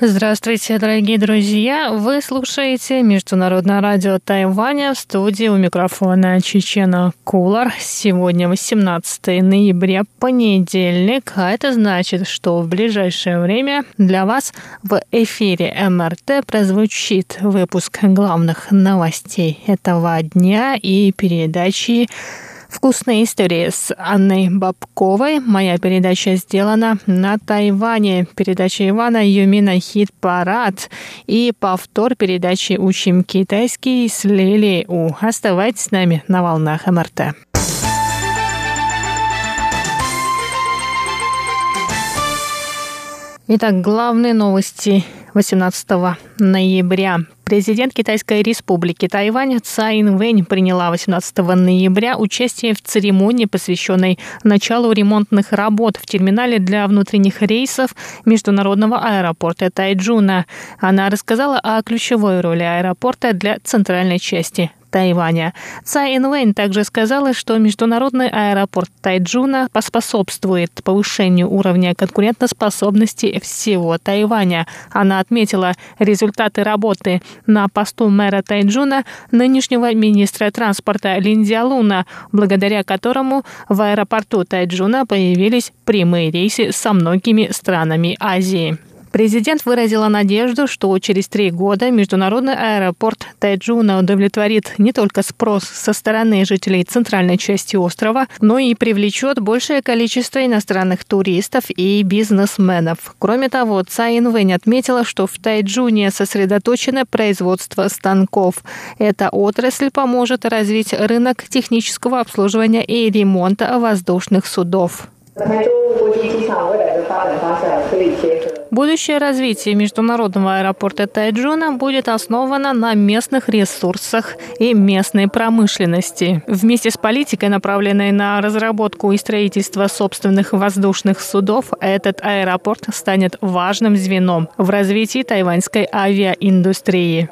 Здравствуйте, дорогие друзья! Вы слушаете Международное радио Тайваня в студии у микрофона Чечена Кулар. Сегодня 18 ноября, понедельник, а это значит, что в ближайшее время для вас в эфире МРТ прозвучит выпуск главных новостей этого дня и передачи Вкусные истории с Анной Бабковой. Моя передача сделана на Тайване. Передача Ивана Юмина «Хит-парад» и повтор передачи «Учим китайский» с Лили У. Оставайтесь с нами на волнах МРТ. Итак, главные новости 18 ноября. Президент Китайской республики Тайвань Цай Инвэнь приняла 18 ноября участие в церемонии, посвященной началу ремонтных работ в терминале для внутренних рейсов международного аэропорта Тайджуна. Она рассказала о ключевой роли аэропорта для центральной части Тайваня. Цай Инвэнь также сказала, что международный аэропорт Тайджуна поспособствует повышению уровня конкурентоспособности всего Тайваня. Она отметила результаты работы на посту мэра Тайджуна нынешнего министра транспорта Лин Луна, благодаря которому в аэропорту Тайджуна появились прямые рейсы со многими странами Азии. Президент выразила надежду, что через три года международный аэропорт Тайджуна удовлетворит не только спрос со стороны жителей центральной части острова, но и привлечет большее количество иностранных туристов и бизнесменов. Кроме того, Цай Инвэнь отметила, что в Тайджуне сосредоточено производство станков. Эта отрасль поможет развить рынок технического обслуживания и ремонта воздушных судов. Будущее развитие международного аэропорта Тайджуна будет основано на местных ресурсах и местной промышленности. Вместе с политикой, направленной на разработку и строительство собственных воздушных судов, этот аэропорт станет важным звеном в развитии тайваньской авиаиндустрии.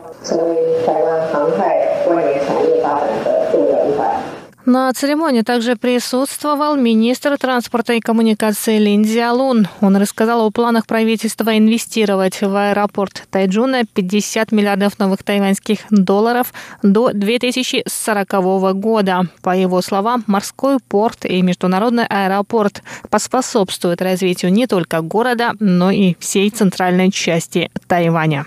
На церемонии также присутствовал министр транспорта и коммуникации Лин Дзялун. Он рассказал о планах правительства инвестировать в аэропорт Тайджуна 50 миллиардов новых тайваньских долларов до 2040 года. По его словам, морской порт и международный аэропорт поспособствуют развитию не только города, но и всей центральной части Тайваня.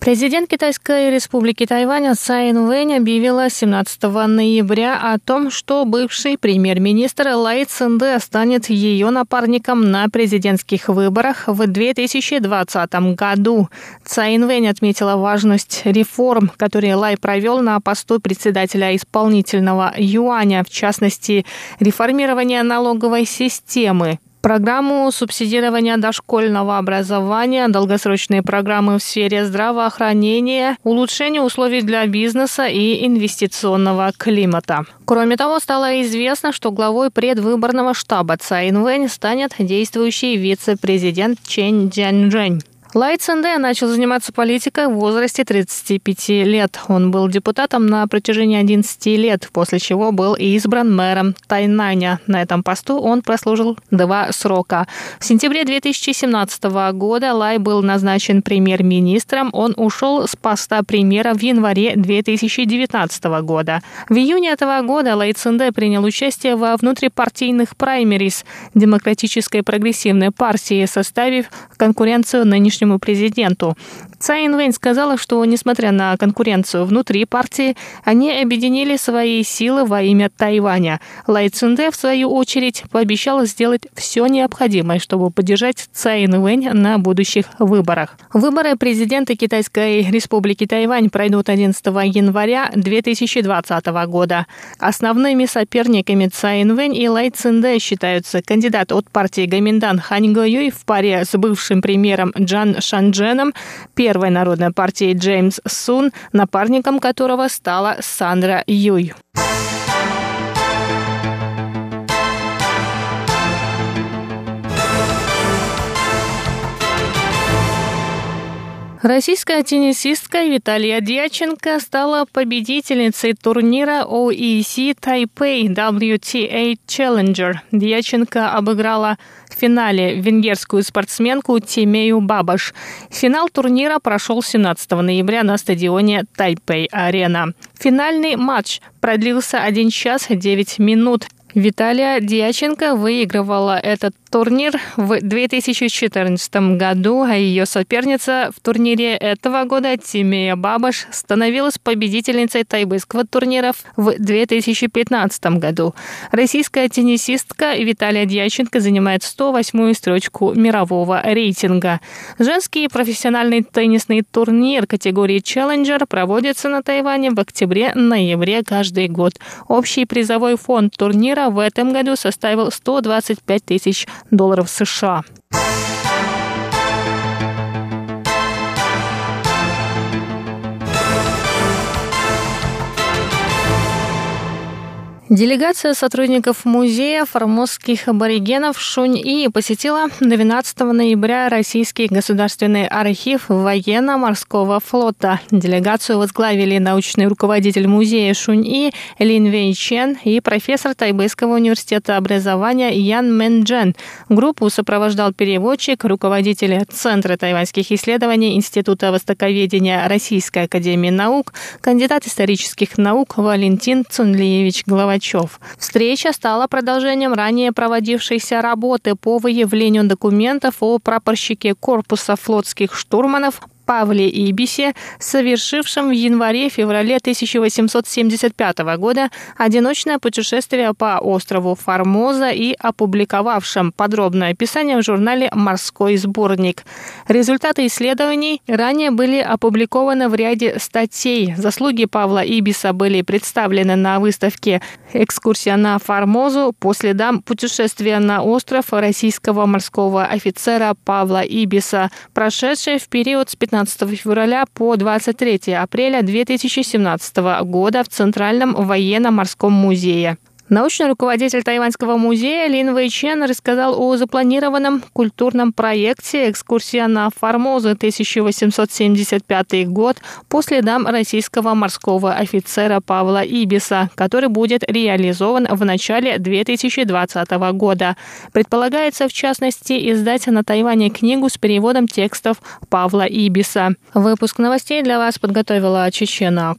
Президент Китайской республики Тайвань Цай Инвэнь объявила 17 ноября о том, что бывший премьер-министр Лай Цинде станет ее напарником на президентских выборах в 2020 году. Цай Инвэнь отметила важность реформ, которые Лай провел на посту председателя исполнительного юаня, в частности, реформирование налоговой системы, программу субсидирования дошкольного образования, долгосрочные программы в сфере здравоохранения, улучшение условий для бизнеса и инвестиционного климата. Кроме того, стало известно, что главой предвыборного штаба Цай Инвэнь станет действующий вице-президент Чен Дзяньжэнь. Лай Ценде начал заниматься политикой в возрасте 35 лет. Он был депутатом на протяжении 11 лет, после чего был избран мэром Тайнаня. На этом посту он прослужил два срока. В сентябре 2017 года Лай был назначен премьер-министром. Он ушел с поста премьера в январе 2019 года. В июне этого года Лай Ценде принял участие во внутрипартийных праймерис Демократической прогрессивной партии, составив конкуренцию нынешнего нынешнему президенту. Цай Инвэнь сказала, что, несмотря на конкуренцию внутри партии, они объединили свои силы во имя Тайваня. Лай Цинде, в свою очередь, пообещала сделать все необходимое, чтобы поддержать Цай Инвэнь на будущих выборах. Выборы президента Китайской республики Тайвань пройдут 11 января 2020 года. Основными соперниками Цай Инвэнь и Лай Цинде считаются кандидат от партии Гаминдан Хань Го Юй в паре с бывшим премьером Джан Шандженом, первой народной партии Джеймс Сун, напарником которого стала Сандра Юй. Российская теннисистка Виталия Дьяченко стала победительницей турнира OEC Taipei WTA Challenger. Дьяченко обыграла в финале венгерскую спортсменку Тимею Бабаш. Финал турнира прошел 17 ноября на стадионе Тайпей-Арена. Финальный матч продлился 1 час 9 минут. Виталия Дьяченко выигрывала этот турнир в 2014 году, а ее соперница в турнире этого года Тимея Бабаш становилась победительницей тайбэйского турнира в 2015 году. Российская теннисистка Виталия Дьяченко занимает 108-ю строчку мирового рейтинга. Женский профессиональный теннисный турнир категории Challenger проводится на Тайване в октябре-ноябре каждый год. Общий призовой фонд турнира в этом году составил 125 тысяч долларов США. Делегация сотрудников музея формозских аборигенов Шунь-И посетила 12 ноября Российский государственный архив военно-морского флота. Делегацию возглавили научный руководитель музея Шунь-И Лин Вей Чен и профессор Тайбэйского университета образования Ян Мэн Джен. Группу сопровождал переводчик, руководитель Центра тайваньских исследований Института востоковедения Российской академии наук, кандидат исторических наук Валентин Цунлиевич Главач Горбачев. Встреча стала продолжением ранее проводившейся работы по выявлению документов о прапорщике корпуса флотских штурманов Павле Ибисе, совершившем в январе-феврале 1875 года одиночное путешествие по острову Формоза и опубликовавшем подробное описание в журнале «Морской сборник». Результаты исследований ранее были опубликованы в ряде статей. Заслуги Павла Ибиса были представлены на выставке «Экскурсия на Формозу» по следам путешествия на остров российского морского офицера Павла Ибиса, прошедшей в период с 15 15 февраля по 23 апреля 2017 года в Центральном военно-морском музее. Научный руководитель Тайваньского музея Лин Вэй Чен рассказал о запланированном культурном проекте «Экскурсия на Формозу 1875 год» по следам российского морского офицера Павла Ибиса, который будет реализован в начале 2020 года. Предполагается, в частности, издать на Тайване книгу с переводом текстов Павла Ибиса. Выпуск новостей для вас подготовила Чечена